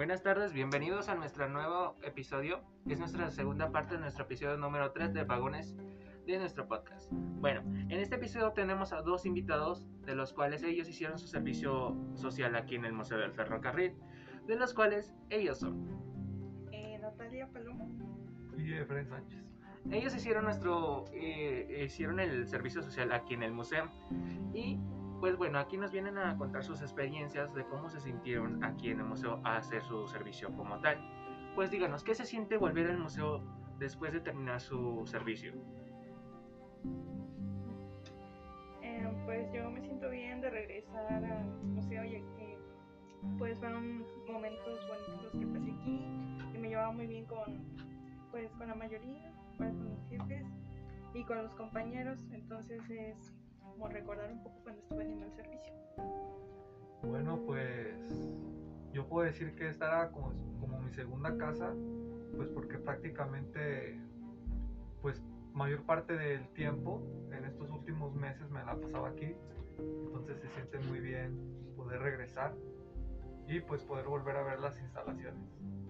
Buenas tardes, bienvenidos a nuestro nuevo episodio. Es nuestra segunda parte de nuestro episodio número 3 de Vagones de nuestro podcast. Bueno, en este episodio tenemos a dos invitados, de los cuales ellos hicieron su servicio social aquí en el Museo del Ferrocarril, de los cuales ellos son. Eh, Natalia Palomo. Y Efraín Sánchez. Ellos hicieron nuestro, eh, hicieron el servicio social aquí en el museo y pues bueno, aquí nos vienen a contar sus experiencias de cómo se sintieron aquí en el museo a hacer su servicio como tal. Pues díganos, ¿qué se siente volver al museo después de terminar su servicio? Eh, pues yo me siento bien de regresar al museo ya que pues fueron momentos bonitos los que pasé aquí y me llevaba muy bien con pues con la mayoría, con los jefes y con los compañeros, entonces es como recordar un poco cuando estuve haciendo el servicio. Bueno, pues yo puedo decir que esta era como, como mi segunda casa, pues porque prácticamente, pues mayor parte del tiempo en estos últimos meses me la pasaba aquí, entonces se siente muy bien poder regresar y pues poder volver a ver las instalaciones.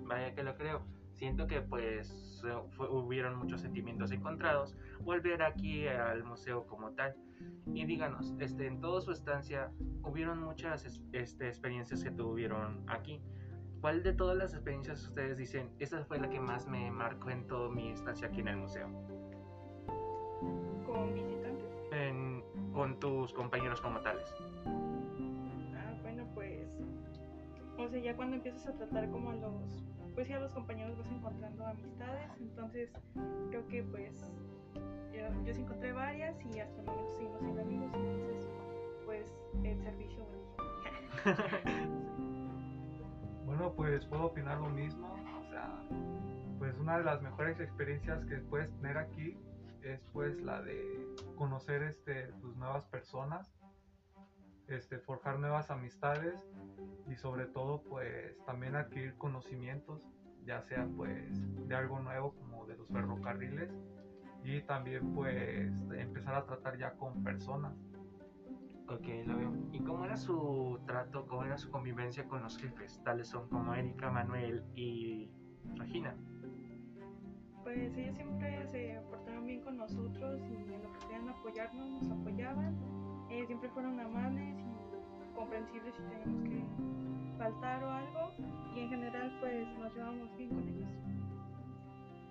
Vaya que lo creo. Siento que pues fue- hubieron muchos sentimientos encontrados volver aquí al museo como tal. Y díganos, este, en toda su estancia hubieron muchas es- este, experiencias que tuvieron aquí. ¿Cuál de todas las experiencias ustedes dicen, esta fue la que más me marcó en toda mi estancia aquí en el museo? Con visitantes. En- con tus compañeros como tales. Ah, bueno, pues, o sea, ya cuando empiezas a tratar como a los, pues ya los compañeros vas encontrando amistades, entonces creo que pues yo, yo sí encontré varias y hasta el momento seguimos siendo amigos, entonces pues el servicio. Bueno, pues puedo opinar lo mismo, o sea, pues una de las mejores experiencias que puedes tener aquí es pues la de conocer este tus nuevas personas, este forjar nuevas amistades y sobre todo pues también adquirir conocimientos, ya sea pues de algo nuevo como de los ferrocarriles y también pues empezar a tratar ya con personas. Ok, lo veo. ¿Y cómo era su trato, cómo era su convivencia con los jefes? Tales son como Erika, Manuel y Regina. Pues ellos siempre se portaron bien con nosotros y en lo que querían apoyarnos nos apoyaban, Eh, siempre fueron amables y comprensibles si teníamos que faltar o algo y en general pues nos llevamos bien con ellos.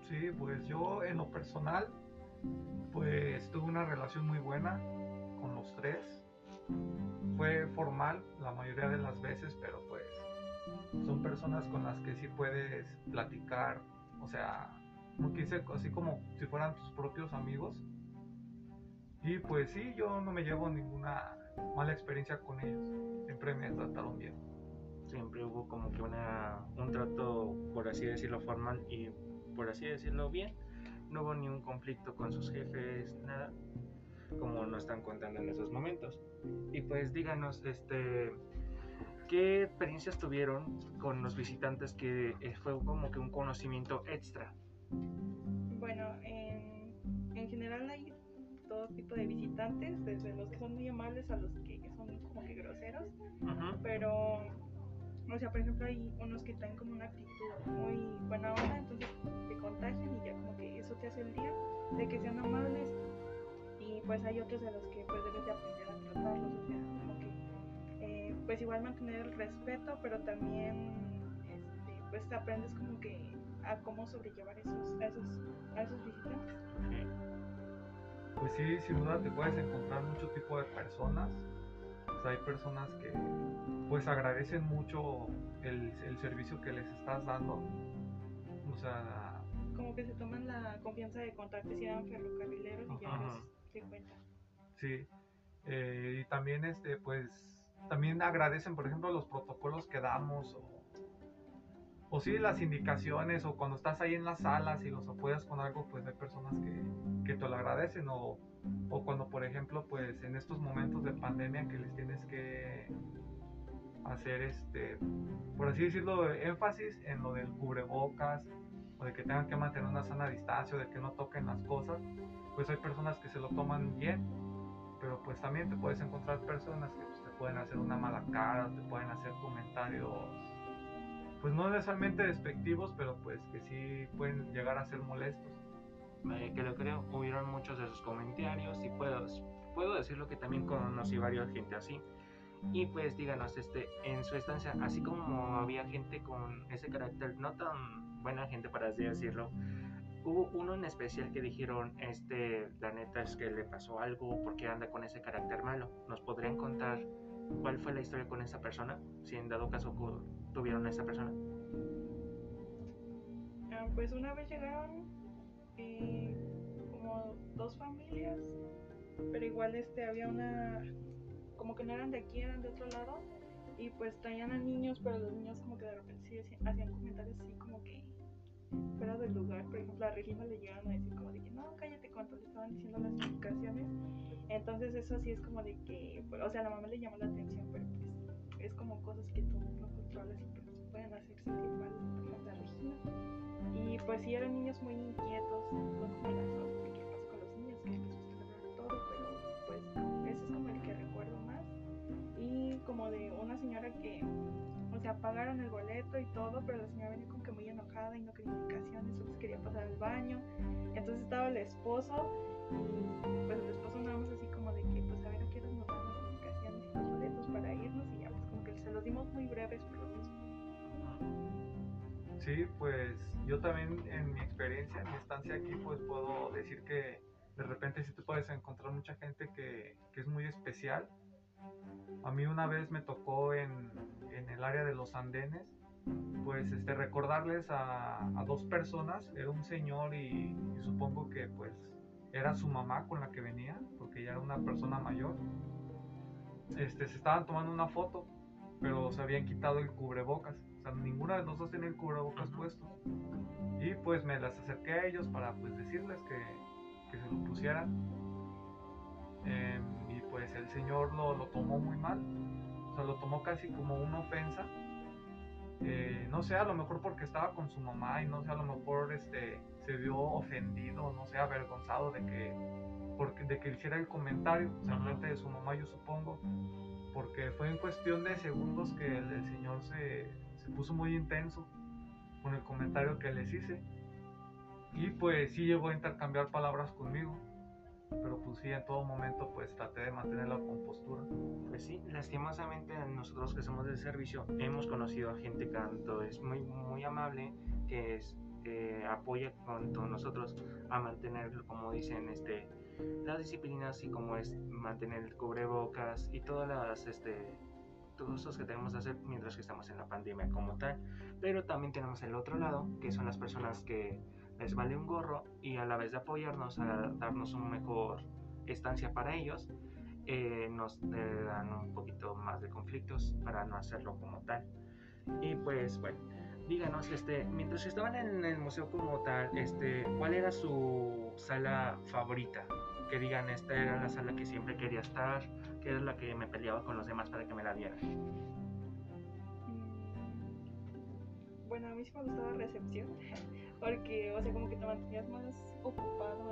Sí, pues yo en lo personal, pues tuve una relación muy buena con los tres. Fue formal la mayoría de las veces, pero pues son personas con las que sí puedes platicar, o sea, como que dice, así como si fueran tus propios amigos. Y pues sí, yo no me llevo ninguna mala experiencia con ellos. Siempre me trataron bien. Siempre hubo como que una, un trato, por así decirlo, formal y por así decirlo bien. No hubo ni un conflicto con sus jefes, nada, como nos están contando en esos momentos. Y pues díganos, este, ¿qué experiencias tuvieron con los visitantes que eh, fue como que un conocimiento extra? Bueno, en, en general hay todo tipo de visitantes, desde los que son muy amables a los que son como que groseros, pero, o sea, por ejemplo, hay unos que traen como una actitud muy buena onda, entonces te contagian y ya como que eso te hace el día, de que sean amables, y pues hay otros a los que pues debes de aprender a tratarlos, o sea, como que, eh, pues igual mantener el respeto, pero también, este, pues te aprendes como que a cómo sobrellevar esos, a esos, a esos visitantes. Pues sí, sin duda te puedes encontrar mucho tipo de personas. Sea, hay personas que pues agradecen mucho el, el servicio que les estás dando. O sea, Como que se toman la confianza de contarte si eran ferrocarrileros y ya pues te cuentan. sí. Eh, y también este, pues, también agradecen, por ejemplo, los protocolos que damos o, o sí las indicaciones o cuando estás ahí en las salas y los apoyas con algo, pues hay personas que, que te lo agradecen o, o cuando, por ejemplo, pues en estos momentos de pandemia que les tienes que hacer este, por así decirlo, énfasis en lo del cubrebocas o de que tengan que mantener una sana distancia o de que no toquen las cosas, pues hay personas que se lo toman bien, pero pues también te puedes encontrar personas que pues, te pueden hacer una mala cara, te pueden hacer comentarios pues no necesariamente despectivos, pero pues que sí pueden llegar a ser molestos. Eh, que lo creo, hubieron muchos de sus comentarios y puedo, puedo decirlo que también conocí varias gente así. Y pues díganos, este, en su estancia, así como había gente con ese carácter no tan buena gente para así decirlo, hubo uno en especial que dijeron, este, la neta es que le pasó algo porque anda con ese carácter malo. ¿Nos podrían contar cuál fue la historia con esa persona? Si en dado caso tuvieron a esa persona. Ah, pues una vez llegaron como dos familias, pero igual este había una, como que no eran de aquí, eran de otro lado, y pues traían a niños, pero los niños como que de repente hacían comentarios así como que fuera del lugar. Por ejemplo, a Regina le llegaron a decir como de que no, cállate cuando le estaban diciendo las indicaciones. Entonces eso sí es como de que, o sea, la mamá le llamó la atención, pero pues es como cosas que tú no controlas y pues pueden hacer sentir mal, a Regina. Pues sí eran niños muy inquietos, no como las otras, que pasa con los niños, que les gusta hablar todo, pero pues ese es como el que recuerdo más. Y como de una señora que o sea, pagaron el boleto y todo, pero la señora venía como que muy enojada y no quería indicaciones, solo quería pasar al baño. Entonces estaba el esposo y pues el esposo nada más así como de que pues a ver a qué nos dan las indicaciones y los boletos para irnos y ya pues como que se los dimos muy breves lo mismo. Sí, pues yo también en mi experiencia, en mi estancia aquí, pues puedo decir que de repente sí te puedes encontrar mucha gente que, que es muy especial a mí una vez me tocó en, en el área de los andenes, pues este, recordarles a, a dos personas, era un señor y, supongo que pues era su mamá con la que venía, porque ya era una persona mayor. Este, se estaban tomando una foto, pero se habían quitado el cubrebocas. O sea, ninguna de los dos tenía el cubrebocas puesto. Y pues me las acerqué a ellos para pues decirles que, que se lo pusieran. Eh, pues el señor lo, lo, tomó muy mal, o sea, lo tomó casi como una ofensa. Eh, no sé, a lo mejor porque estaba con su mamá y no sé, a lo mejor este, se vio ofendido, no sé, avergonzado de que, porque, de que hiciera el comentario, o sea, en frente de su mamá, yo supongo, porque fue en cuestión de segundos que el, el señor se, se puso muy intenso con el comentario que les hice. Y pues sí llegó a intercambiar palabras conmigo pero pues sí, en todo momento pues traté de mantener la compostura. Pues sí, lastimosamente nosotros que somos del servicio hemos conocido a gente que tanto es muy, muy amable, que es, apoya con todos nosotros a mantener, como dicen, este, las disciplinas y como es mantener el cubrebocas y todas las, este, los que tenemos que hacer mientras que estamos en la pandemia como tal. Pero también tenemos el otro lado, que son las personas que les vale un gorro y a la vez de apoyarnos a darnos una mejor estancia para ellos, eh, nos dan un poquito más de conflictos para no hacerlo como tal. Y pues bueno, díganos, este, mientras estaban en el museo como tal, este, ¿cuál era su sala favorita? Que digan, esta era la sala que siempre quería estar, que era la que me peleaba con los demás para que me la dieran. Bueno, a mí sí me gustaba recepción porque, o sea, como que te mantenías más ocupado,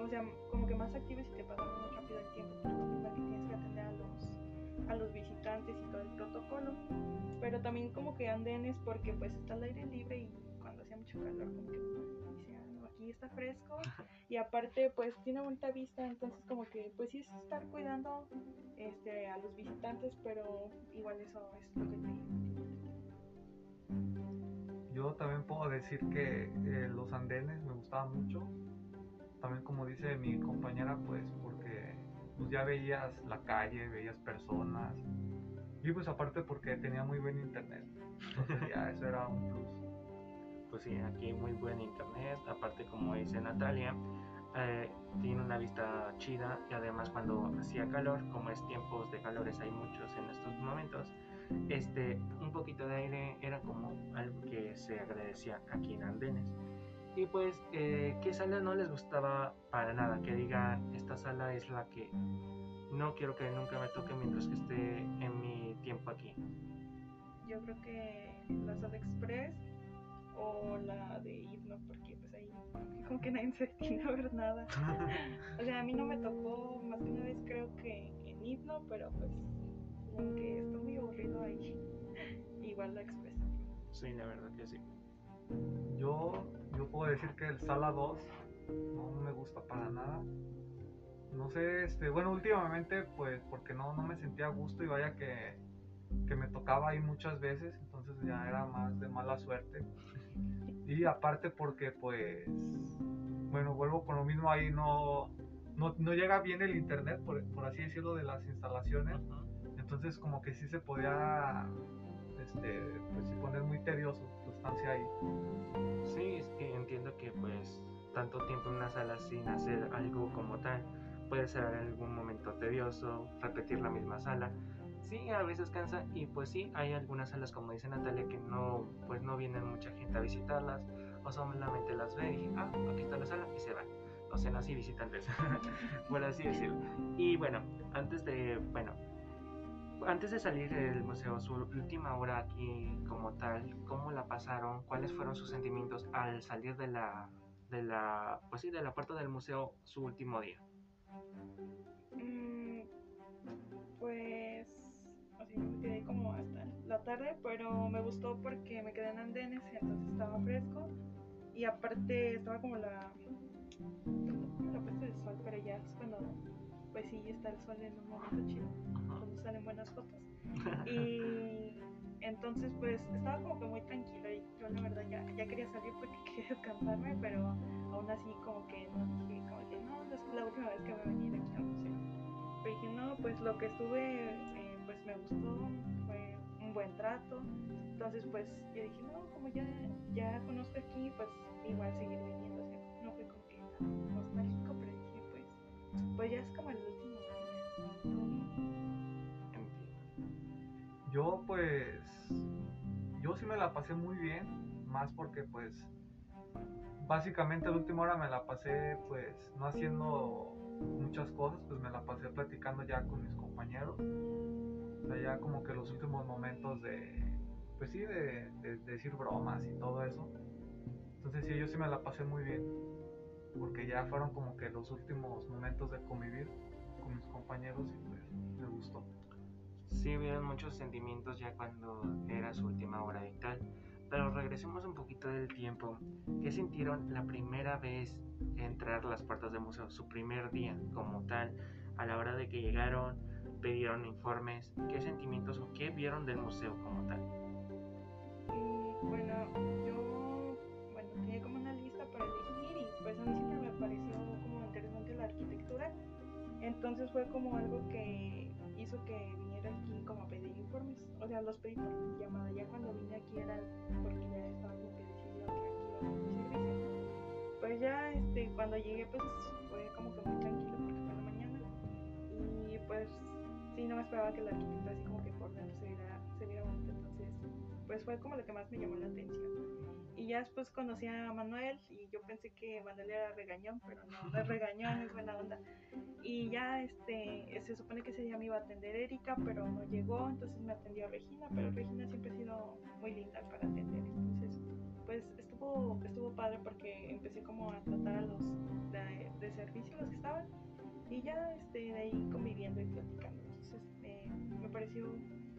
o sea, como que más activo y te pasaba más rápido el tiempo, porque que tienes que atender a los, a los visitantes y todo el protocolo, pero también como que andenes porque pues está al aire libre y cuando hacía mucho calor como que aquí está fresco y aparte pues tiene bonita vista, entonces como que pues sí es estar cuidando este, a los visitantes, pero igual eso es lo que te yo también puedo decir que eh, los andenes me gustaban mucho. También como dice mi compañera, pues porque pues, ya veías la calle, veías personas. Y pues aparte porque tenía muy buen internet. Entonces ya eso era un plus. Pues sí, aquí muy buen internet. Aparte como dice Natalia, eh, tiene una vista chida y además cuando hacía calor, como es tiempos de calores hay muchos en estos momentos, este, un poquito de aire era como algo que se agradecía aquí en Andenes. Y pues, eh, ¿qué sala no les gustaba para nada? Que digan, esta sala es la que no quiero que nunca me toque mientras que esté en mi tiempo aquí. Yo creo que la sala express o la de himno, porque pues ahí como que nadie se destina a ver nada. o sea, a mí no me tocó más de una vez creo que en himno, pero pues como que está muy aburrido ahí. Igual la expresión. Sí, la verdad que sí. Yo, yo puedo decir que el Sala 2 no me gusta para nada. No sé, este, bueno, últimamente pues porque no, no me sentía a gusto y vaya que, que me tocaba ahí muchas veces, entonces ya era más de mala suerte. Y aparte porque pues, bueno, vuelvo con lo mismo ahí, no, no, no llega bien el internet, por, por así decirlo, de las instalaciones. Entonces como que sí se podía este, pues, poner muy tedioso tu estancia ahí. Sí, es que entiendo que pues tanto tiempo en una sala sin hacer algo como tal puede ser en algún momento tedioso, repetir la misma sala. Sí, a veces cansa y pues sí, hay algunas salas como dice Natalia que no pues no vienen mucha gente a visitarlas o solamente las ve y dije, ah, aquí está la sala y se van. O sea, así visitantes, por así decirlo. Y bueno, antes de, bueno, antes de salir del museo, su última hora aquí como tal, ¿cómo la pasaron? ¿Cuáles fueron sus sentimientos al salir de la, de la, pues sí, de la puerta del museo su último día? La tarde, pero me gustó porque me quedé en andenes, entonces estaba fresco y aparte estaba como la, la puesta de sol, pero ya es cuando, pues sí, está el sol en un momento chido, cuando salen buenas fotos. Y entonces pues estaba como que muy tranquila y yo la verdad ya, ya quería salir porque quería descansarme, pero aún así como que no dije, como que no, es la última vez que voy a venir aquí al museo. Pero dije, no, pues lo que estuve, eh, pues me gustó, un buen trato. Entonces pues yo dije, no, como ya, ya conozco aquí, pues igual seguir viniendo. O no fue como que nostálgico, pero dije, pues, pues ya es como el último. Entiendo. Yo pues, yo sí me la pasé muy bien, más porque pues, básicamente la última hora me la pasé pues no haciendo muchas cosas, pues me la pasé platicando ya con mis compañeros. Sea, ya como que los últimos momentos de, pues sí, de, de- de decir bromas y todo eso. Entonces sí, yo sí me la pasé muy bien, porque ya fueron como que los últimos momentos de convivir con mis compañeros y pues me gustó. Sí, hubieron muchos sentimientos ya cuando era su última hora y tal. Pero regresemos un poquito del tiempo. ¿Qué sintieron la primera vez entrar a las puertas del museo? Su primer día como tal. A la hora de que llegaron, pidieron informes. ¿Qué sentimientos o qué vieron del museo como tal? Bueno, yo bueno, tenía como una lista para elegir y pues a mí siempre me pareció como interesante la arquitectura. Entonces fue como algo que hizo que viniera aquí como a pedir informes. O sea, los pedí por llamada. Ya cuando vine aquí era porque ya estaba como que decidido que aquí iba a ser servicio. Pues ya este, cuando llegué pues fue como que muy tranquilo porque fue la mañana. Y pues sí, no me esperaba que la arquitectura así como que por dentro se viera, se viera bonita. Entonces pues fue como lo que más me llamó la atención. Y ya después conocí a Manuel y yo pensé que Manuel era regañón, pero no, no es regañón, es buena onda. Y ya este, se supone que ese día me iba a atender Erika, pero no llegó, entonces me atendió Regina, pero Regina siempre ha sido muy linda para atender. Entonces, pues estuvo, estuvo padre porque empecé como a tratar a los de, de servicio, los que estaban, y ya este, de ahí conviviendo y platicando. Pareció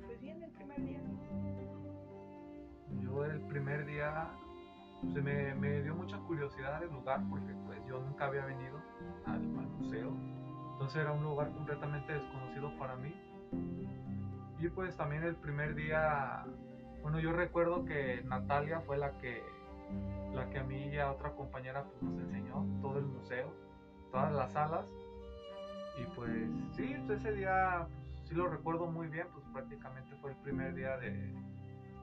pues bien el primer día. Yo el primer día se me, me dio mucha curiosidad el lugar porque pues yo nunca había venido al, museo. Entonces era un lugar completamente desconocido para mí. Y pues también el primer día, bueno, yo recuerdo que Natalia fue la que, la que a mí y a otra compañera pues, nos enseñó todo el museo, todas las salas. Y pues sí, pues, ese día pues, sí lo recuerdo muy bien, pues prácticamente fue el primer día de,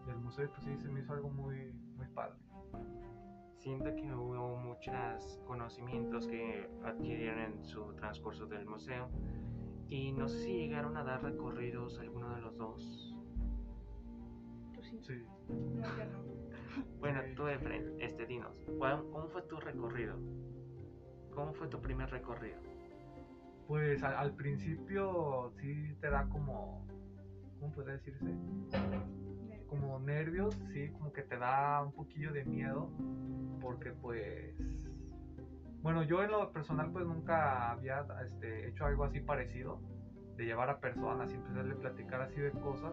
del museo y pues sí se me hizo algo muy, muy padre. Siento que hubo muchos conocimientos que adquirieron en su transcurso del museo. Y no sé si llegaron a dar recorridos alguno de los dos. Tú sí. Sí. No, yo no. Bueno, Sí. tú, Efren, este, dinos, ¿cuál- ¿cómo fue tu recorrido? ¿Cómo fue tu primer recorrido? Pues al, principio sí te da como, ¿cómo puede decirse? Como nervios, sí, como que te da un poquillo de miedo, porque pues, bueno, yo en lo personal pues nunca había este, hecho algo así parecido, de llevar a personas y empezarle a platicar así de cosas.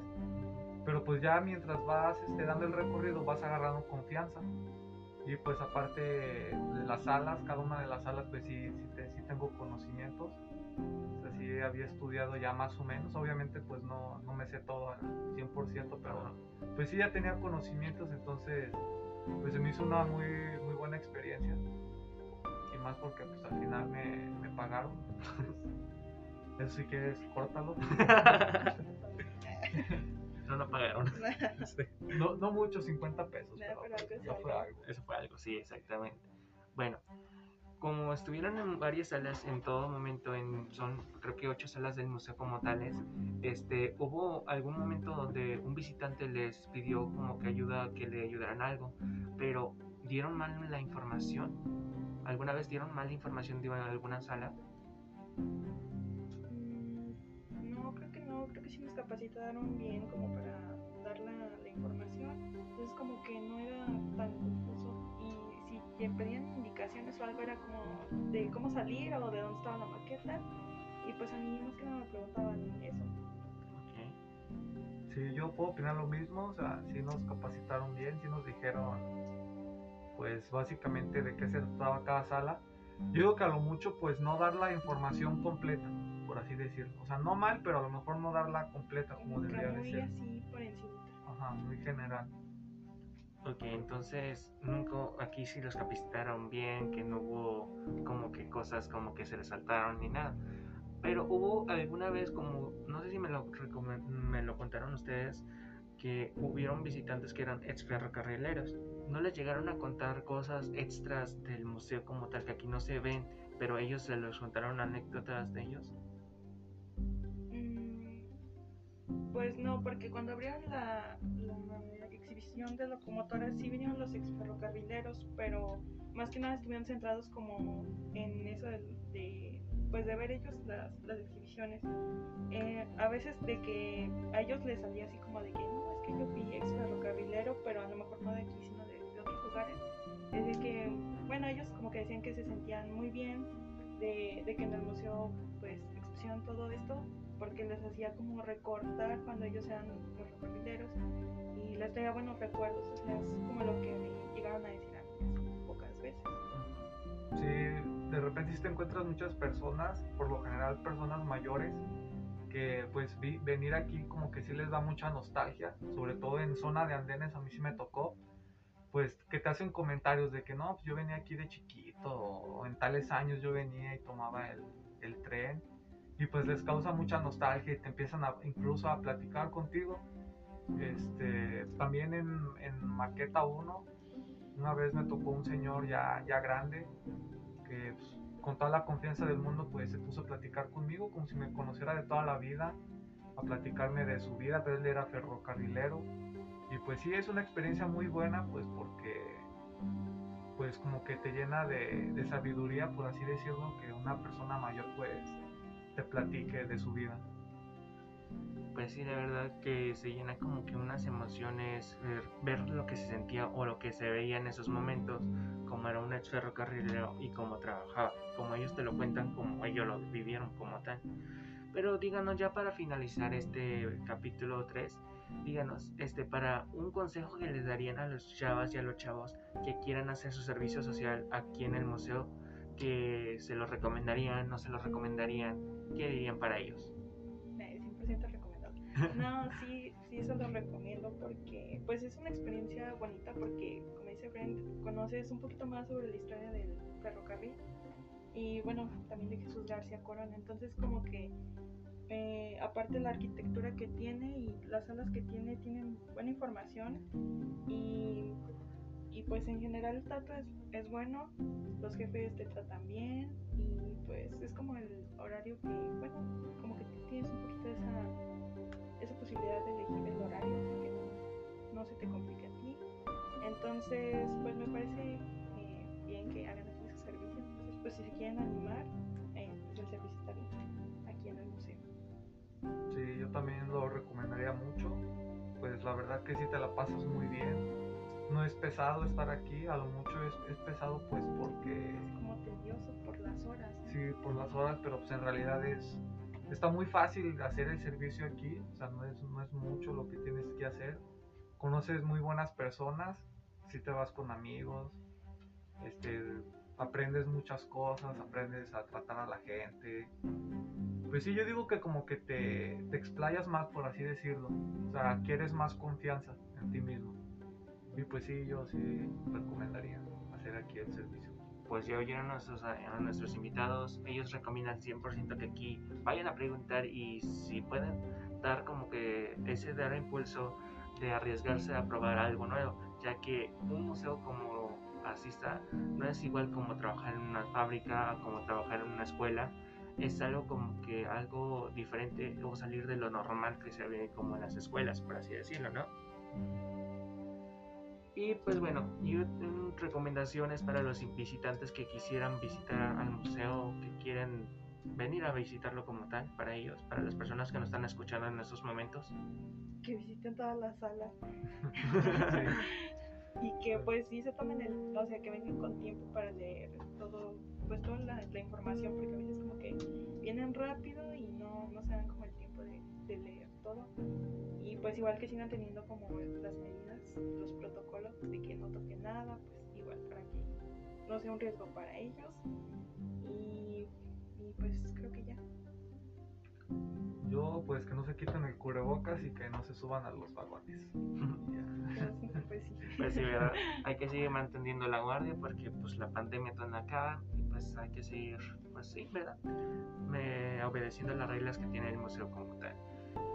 Pero pues ya mientras vas este, dando el recorrido vas agarrando confianza. Y pues aparte de las salas, cada una de las salas pues sí, sí, sí tengo conocimientos. O sea, sí había estudiado ya más o menos. Obviamente pues no, no me sé todo al 100%, pero pues sí ya tenía conocimientos, entonces pues se me hizo una muy, muy buena experiencia. Y más porque pues al final me, me pagaron. Eso si quieres, córtalo. No, no pagaron. Sí. No, no mucho, 50 pesos, pero, pero algo es ya fue algo. algo. Eso fue algo, sí, exactamente. Bueno, como estuvieron en varias salas en todo momento, en, son creo que ocho salas del museo como tales, este, hubo algún momento donde un visitante les pidió como que ayuda, que le ayudaran algo, pero dieron mal la información. ¿Alguna vez dieron mal la información de alguna sala? Mm, No, creo que no, creo que sí nos capacitaron bien como para dar la, información. Entonces como que no era tan te pedían indicaciones o algo era como de cómo salir o de dónde estaba la maqueta y pues a mí más que nada me preguntaban eso. Sí, yo puedo opinar lo mismo, o sea, sí nos capacitaron bien, sí nos dijeron, pues básicamente de qué se trataba cada sala. Yo digo que a lo mucho, pues no dar la información completa, por así decirlo. O sea, no mal, pero a lo mejor no darla completa como debería de ser. así por encima. Ajá, muy general. Ok, entonces nunca aquí sí los capacitaron bien, que no hubo como que cosas como que se les saltaron ni nada. Pero hubo alguna vez como, no sé si me lo, me lo contaron ustedes, que hubieron visitantes que eran ex ferrocarrileros. ¿No les llegaron a contar cosas extras del museo como tal que aquí no se ven, pero ellos se los contaron anécdotas de ellos? Mm, Pues no, porque cuando abrieron la exhibición de locomotoras sí vinieron los exferrocarrileros, pero más que nada estuvieron centrados como en eso de, de, pues de ver ellos las, las exhibiciones. Eh, a veces de que a ellos les salía así como de que no, es que yo fui exferrocarrilero, pero a lo mejor no de aquí, sino de, de otros lugares. Es de que, bueno, ellos como que decían que se sentían muy bien de, de que en el museo pues expusieron todo esto porque les hacía como recordar cuando ellos eran los ferrocarrileros y les traía buenos recuerdos, o sea, es como lo que me llegaron a decir a mí así pocas veces. Sí, de repente sí te encuentras muchas personas, por lo general personas mayores, que pues vi- venir aquí como que sí les da mucha nostalgia, sobre todo en zona de andenes a mí sí me tocó, pues que te hacen comentarios de que no, pues yo venía aquí de chiquito, o en tales años yo venía y tomaba el, el tren, y pues les causa mucha nostalgia y te empiezan a, incluso a platicar contigo. Este, también en, Maqueta 1, una vez me tocó un señor ya, ya grande, que pues, con toda la confianza del mundo pues se puso a platicar conmigo como si me conociera de toda la vida, a platicarme de su vida, pero él era ferrocarrilero y pues sí es una experiencia muy buena pues porque pues como que te llena de, de sabiduría por así decirlo que una persona mayor pues te platique de su vida. Pues sí, de verdad que se llena como que unas emociones, ver, lo que se sentía o lo que se veía en esos momentos, como era un ex ferrocarrilero y cómo trabajaba, como ellos te lo cuentan, como ellos lo vivieron como tal. Pero díganos ya para finalizar este capítulo 3, díganos, este, para un consejo que les darían a los chavas y a los chavos que quieran hacer su servicio social aquí en el museo, que se los recomendarían, no se los recomendarían, ¿qué dirían para ellos? 100% recomendable. No, sí, sí, eso lo recomiendo porque pues es una experiencia bonita porque, como dice Brent, conoces un poquito más sobre la historia del ferrocarril y bueno, también de Jesús García Corona. Entonces como que eh, aparte la arquitectura que tiene y las salas que tiene tienen buena información y, y pues en general el trato es, es bueno, los jefes te tratan bien y pues es como el horario que, bueno, como que tienes un poquito esa, esa posibilidad de elegir el horario, que no, no se te complique a ti. Entonces, pues me parece eh, bien que hagan aquí su servicio. Entonces, pues si se quieren animar, eh, pues el servicio está bien aquí en el museo. Sí, yo también lo recomendaría mucho. Pues la verdad que sí te la pasas muy bien. No es pesado estar aquí, a lo mucho es, es pesado pues porque Es como tedioso por las horas. ¿no? sí, por las horas, pero pues en realidad es, está muy fácil hacer el servicio aquí, o sea, no es, no es mucho lo que tienes que hacer. Conoces muy buenas personas, si te vas con amigos, este, aprendes muchas cosas, aprendes a tratar a la gente. Pues sí, yo digo que como que te, te explayas más, por así decirlo. O sea, quieres más confianza en ti mismo. Y pues sí, yo sí recomendaría hacer aquí el servicio. Pues ya oyeron a nuestros, a nuestros invitados, ellos recomiendan 100% que aquí vayan a preguntar y si pueden dar como que ese dar impulso de arriesgarse a probar algo nuevo, ya que un museo como asista no es igual como trabajar en una fábrica, como trabajar en una escuela, es algo como que algo diferente o salir de lo normal que se ve como en las escuelas, por así decirlo, ¿no? Y pues bueno, y recomendaciones para los visitantes que quisieran visitar al museo, que quieren venir a visitarlo como tal, para ellos, para las personas que nos están escuchando en estos momentos. Que visiten todas las salas. y que pues sí se tomen el, o sea, que vengan con tiempo para leer todo, pues toda la, información, porque a veces como que vienen rápido y no, no se dan como el tiempo de, de leer todo. Pues igual que sigan teniendo como las medidas, los protocolos de que no toquen nada, pues igual para que no sea un riesgo para ellos. Y, y pues creo que ya. Yo pues que no se quiten el cubrebocas y que no se suban a los vagones. pues sí. Pues sí, ¿verdad? Hay que seguir manteniendo la guardia porque pues la pandemia todavía acaba y pues hay que seguir, pues sí, ¿verdad? Me, obedeciendo las reglas que tiene el museo como tal.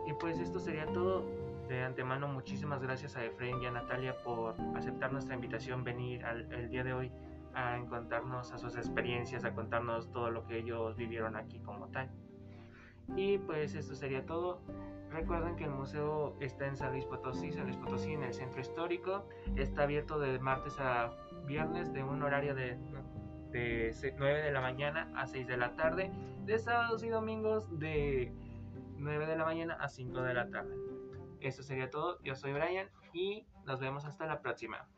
Y pues esto sería todo. De antemano, muchísimas gracias a Efraín y a Natalia por aceptar nuestra invitación, venir al, el día de hoy a contarnos a sus experiencias, a contarnos todo lo que ellos vivieron aquí como tal. Y pues esto sería todo. Recuerden que el museo está en San Luis Potosí, Potosí, en el centro histórico. Está abierto de martes a viernes de un horario de, de 9 de la mañana a 6 de la tarde. De sábados y domingos de 9 de la mañana a 5 de la tarde. Eso sería todo. Yo soy Brian y nos vemos hasta la próxima.